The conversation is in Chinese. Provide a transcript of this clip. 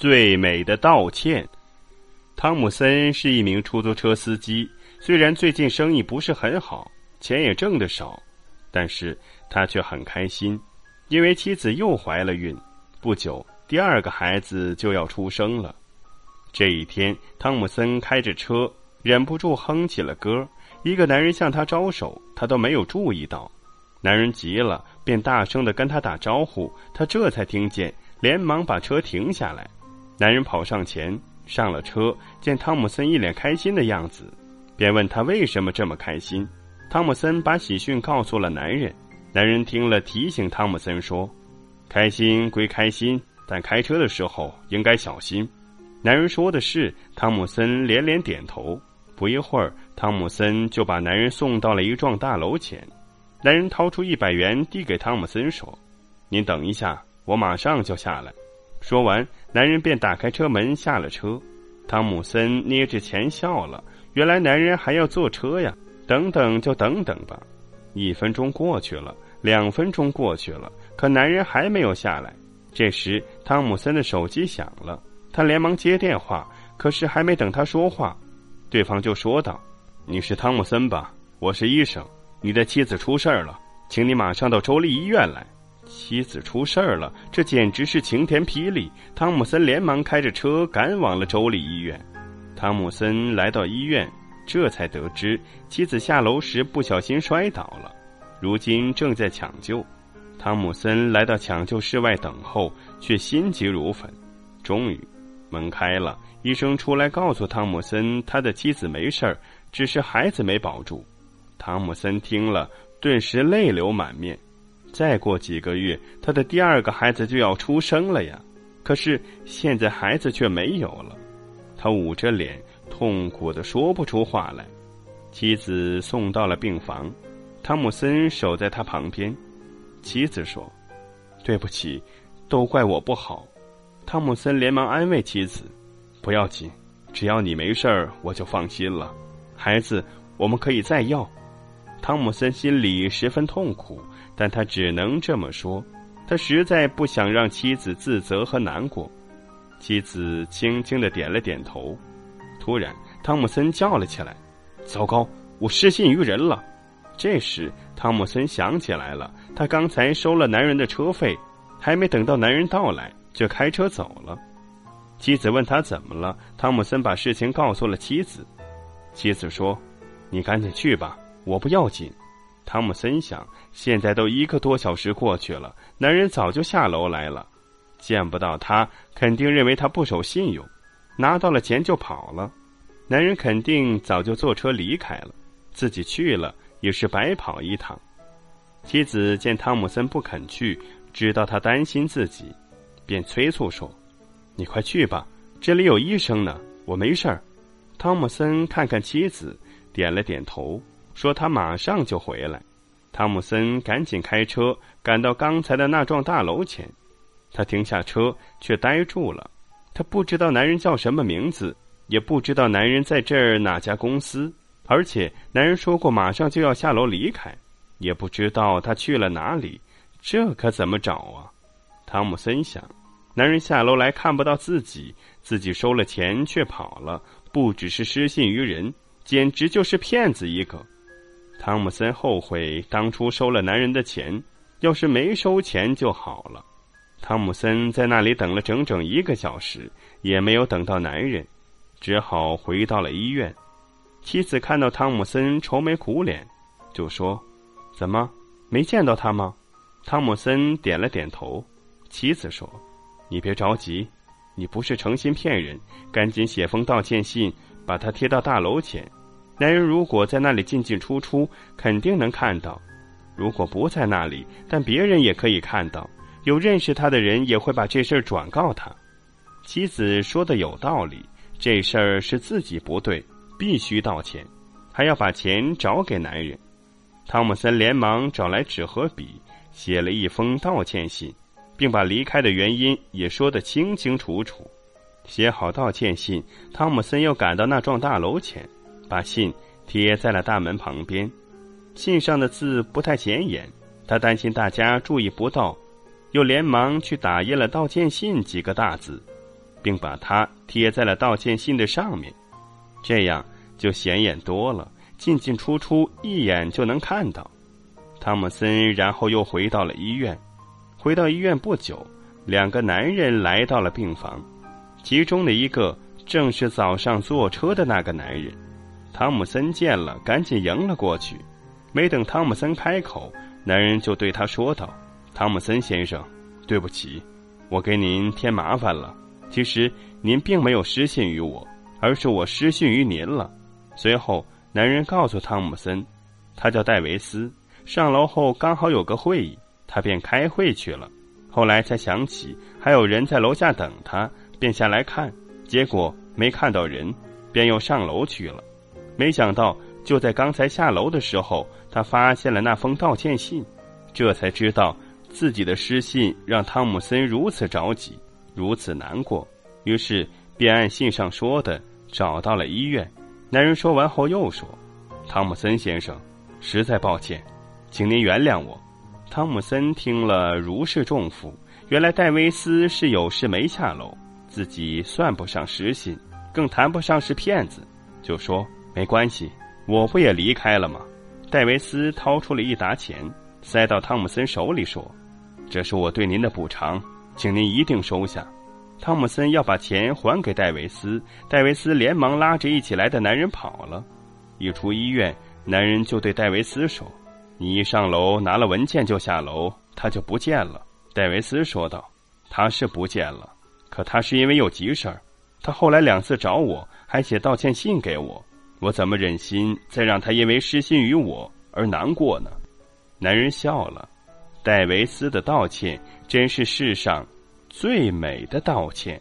最美的道歉。汤姆森是一名出租车司机，虽然最近生意不是很好，钱也挣得少，但是他却很开心，因为妻子又怀了孕，不久第二个孩子就要出生了。这一天，汤姆森开着车，忍不住哼起了歌。一个男人向他招手，他都没有注意到。男人急了，便大声的跟他打招呼，他这才听见，连忙把车停下来。男人跑上前，上了车，见汤姆森一脸开心的样子，便问他为什么这么开心。汤姆森把喜讯告诉了男人，男人听了，提醒汤姆森说：“开心归开心，但开车的时候应该小心。”男人说的是，汤姆森连连点头。不一会儿，汤姆森就把男人送到了一幢大楼前。男人掏出一百元递给汤姆森，说：“您等一下，我马上就下来。”说完，男人便打开车门下了车。汤姆森捏着钱笑了，原来男人还要坐车呀！等等就等等吧。一分钟过去了，两分钟过去了，可男人还没有下来。这时，汤姆森的手机响了，他连忙接电话，可是还没等他说话，对方就说道：“你是汤姆森吧？我是医生。”你的妻子出事儿了，请你马上到州立医院来。妻子出事儿了，这简直是晴天霹雳！汤姆森连忙开着车赶往了州立医院。汤姆森来到医院，这才得知妻子下楼时不小心摔倒了，如今正在抢救。汤姆森来到抢救室外等候，却心急如焚。终于，门开了，医生出来告诉汤姆森，他的妻子没事儿，只是孩子没保住。汤姆森听了，顿时泪流满面。再过几个月，他的第二个孩子就要出生了呀！可是现在孩子却没有了，他捂着脸，痛苦的说不出话来。妻子送到了病房，汤姆森守在他旁边。妻子说：“对不起，都怪我不好。”汤姆森连忙安慰妻子：“不要紧，只要你没事儿，我就放心了。孩子，我们可以再要。”汤姆森心里十分痛苦，但他只能这么说。他实在不想让妻子自责和难过。妻子轻轻的点了点头。突然，汤姆森叫了起来：“糟糕，我失信于人了！”这时，汤姆森想起来了，他刚才收了男人的车费，还没等到男人到来，就开车走了。妻子问他怎么了，汤姆森把事情告诉了妻子。妻子说：“你赶紧去吧。”我不要紧，汤姆森想，现在都一个多小时过去了，男人早就下楼来了，见不到他，肯定认为他不守信用，拿到了钱就跑了。男人肯定早就坐车离开了，自己去了也是白跑一趟。妻子见汤姆森不肯去，知道他担心自己，便催促说：“你快去吧，这里有医生呢，我没事儿。”汤姆森看看妻子，点了点头。说他马上就回来，汤姆森赶紧开车赶到刚才的那幢大楼前。他停下车，却呆住了。他不知道男人叫什么名字，也不知道男人在这儿哪家公司，而且男人说过马上就要下楼离开，也不知道他去了哪里。这可怎么找啊？汤姆森想，男人下楼来看不到自己，自己收了钱却跑了，不只是失信于人，简直就是骗子一个。汤姆森后悔当初收了男人的钱，要是没收钱就好了。汤姆森在那里等了整整一个小时，也没有等到男人，只好回到了医院。妻子看到汤姆森愁眉苦脸，就说：“怎么没见到他吗？”汤姆森点了点头。妻子说：“你别着急，你不是诚心骗人，赶紧写封道歉信，把它贴到大楼前。”男人如果在那里进进出出，肯定能看到；如果不在那里，但别人也可以看到，有认识他的人也会把这事儿转告他。妻子说的有道理，这事儿是自己不对，必须道歉，还要把钱找给男人。汤姆森连忙找来纸和笔，写了一封道歉信，并把离开的原因也说得清清楚楚。写好道歉信，汤姆森又赶到那幢大楼前。把信贴在了大门旁边，信上的字不太显眼，他担心大家注意不到，又连忙去打印了“道歉信”几个大字。并把它贴在了道歉信的上面，这样就显眼多了，进进出出一眼就能看到。汤姆森然后又回到了医院。回到医院不久，两个男人来到了病房，其中的一个正是早上坐车的那个男人。汤姆森见了，赶紧迎了过去。没等汤姆森开口，男人就对他说道：“汤姆森先生，对不起，我给您添麻烦了。其实您并没有失信于我，而是我失信于您了。”随后，男人告诉汤姆森，他叫戴维斯。上楼后刚好有个会议，他便开会去了。后来才想起还有人在楼下等他，便下来看，结果没看到人，便又上楼去了。没想到就在刚才下楼的时候，他发现了那封道歉信，这才知道自己的失信让汤姆森如此着急，如此难过。于是便按信上说的找到了医院。男人说完后又说：“汤姆森先生，实在抱歉。”请您原谅我，汤姆森听了如释重负。原来戴维斯是有事没下楼，自己算不上失信，更谈不上是骗子，就说没关系，我不也离开了吗？戴维斯掏出了一沓钱，塞到汤姆森手里，说：“这是我对您的补偿，请您一定收下。”汤姆森要把钱还给戴维斯，戴维斯连忙拉着一起来的男人跑了。一出医院，男人就对戴维斯说。你一上楼拿了文件就下楼，他就不见了。戴维斯说道：“他是不见了，可他是因为有急事儿。他后来两次找我，还写道歉信给我。我怎么忍心再让他因为失信于我而难过呢？”男人笑了。戴维斯的道歉真是世上最美的道歉。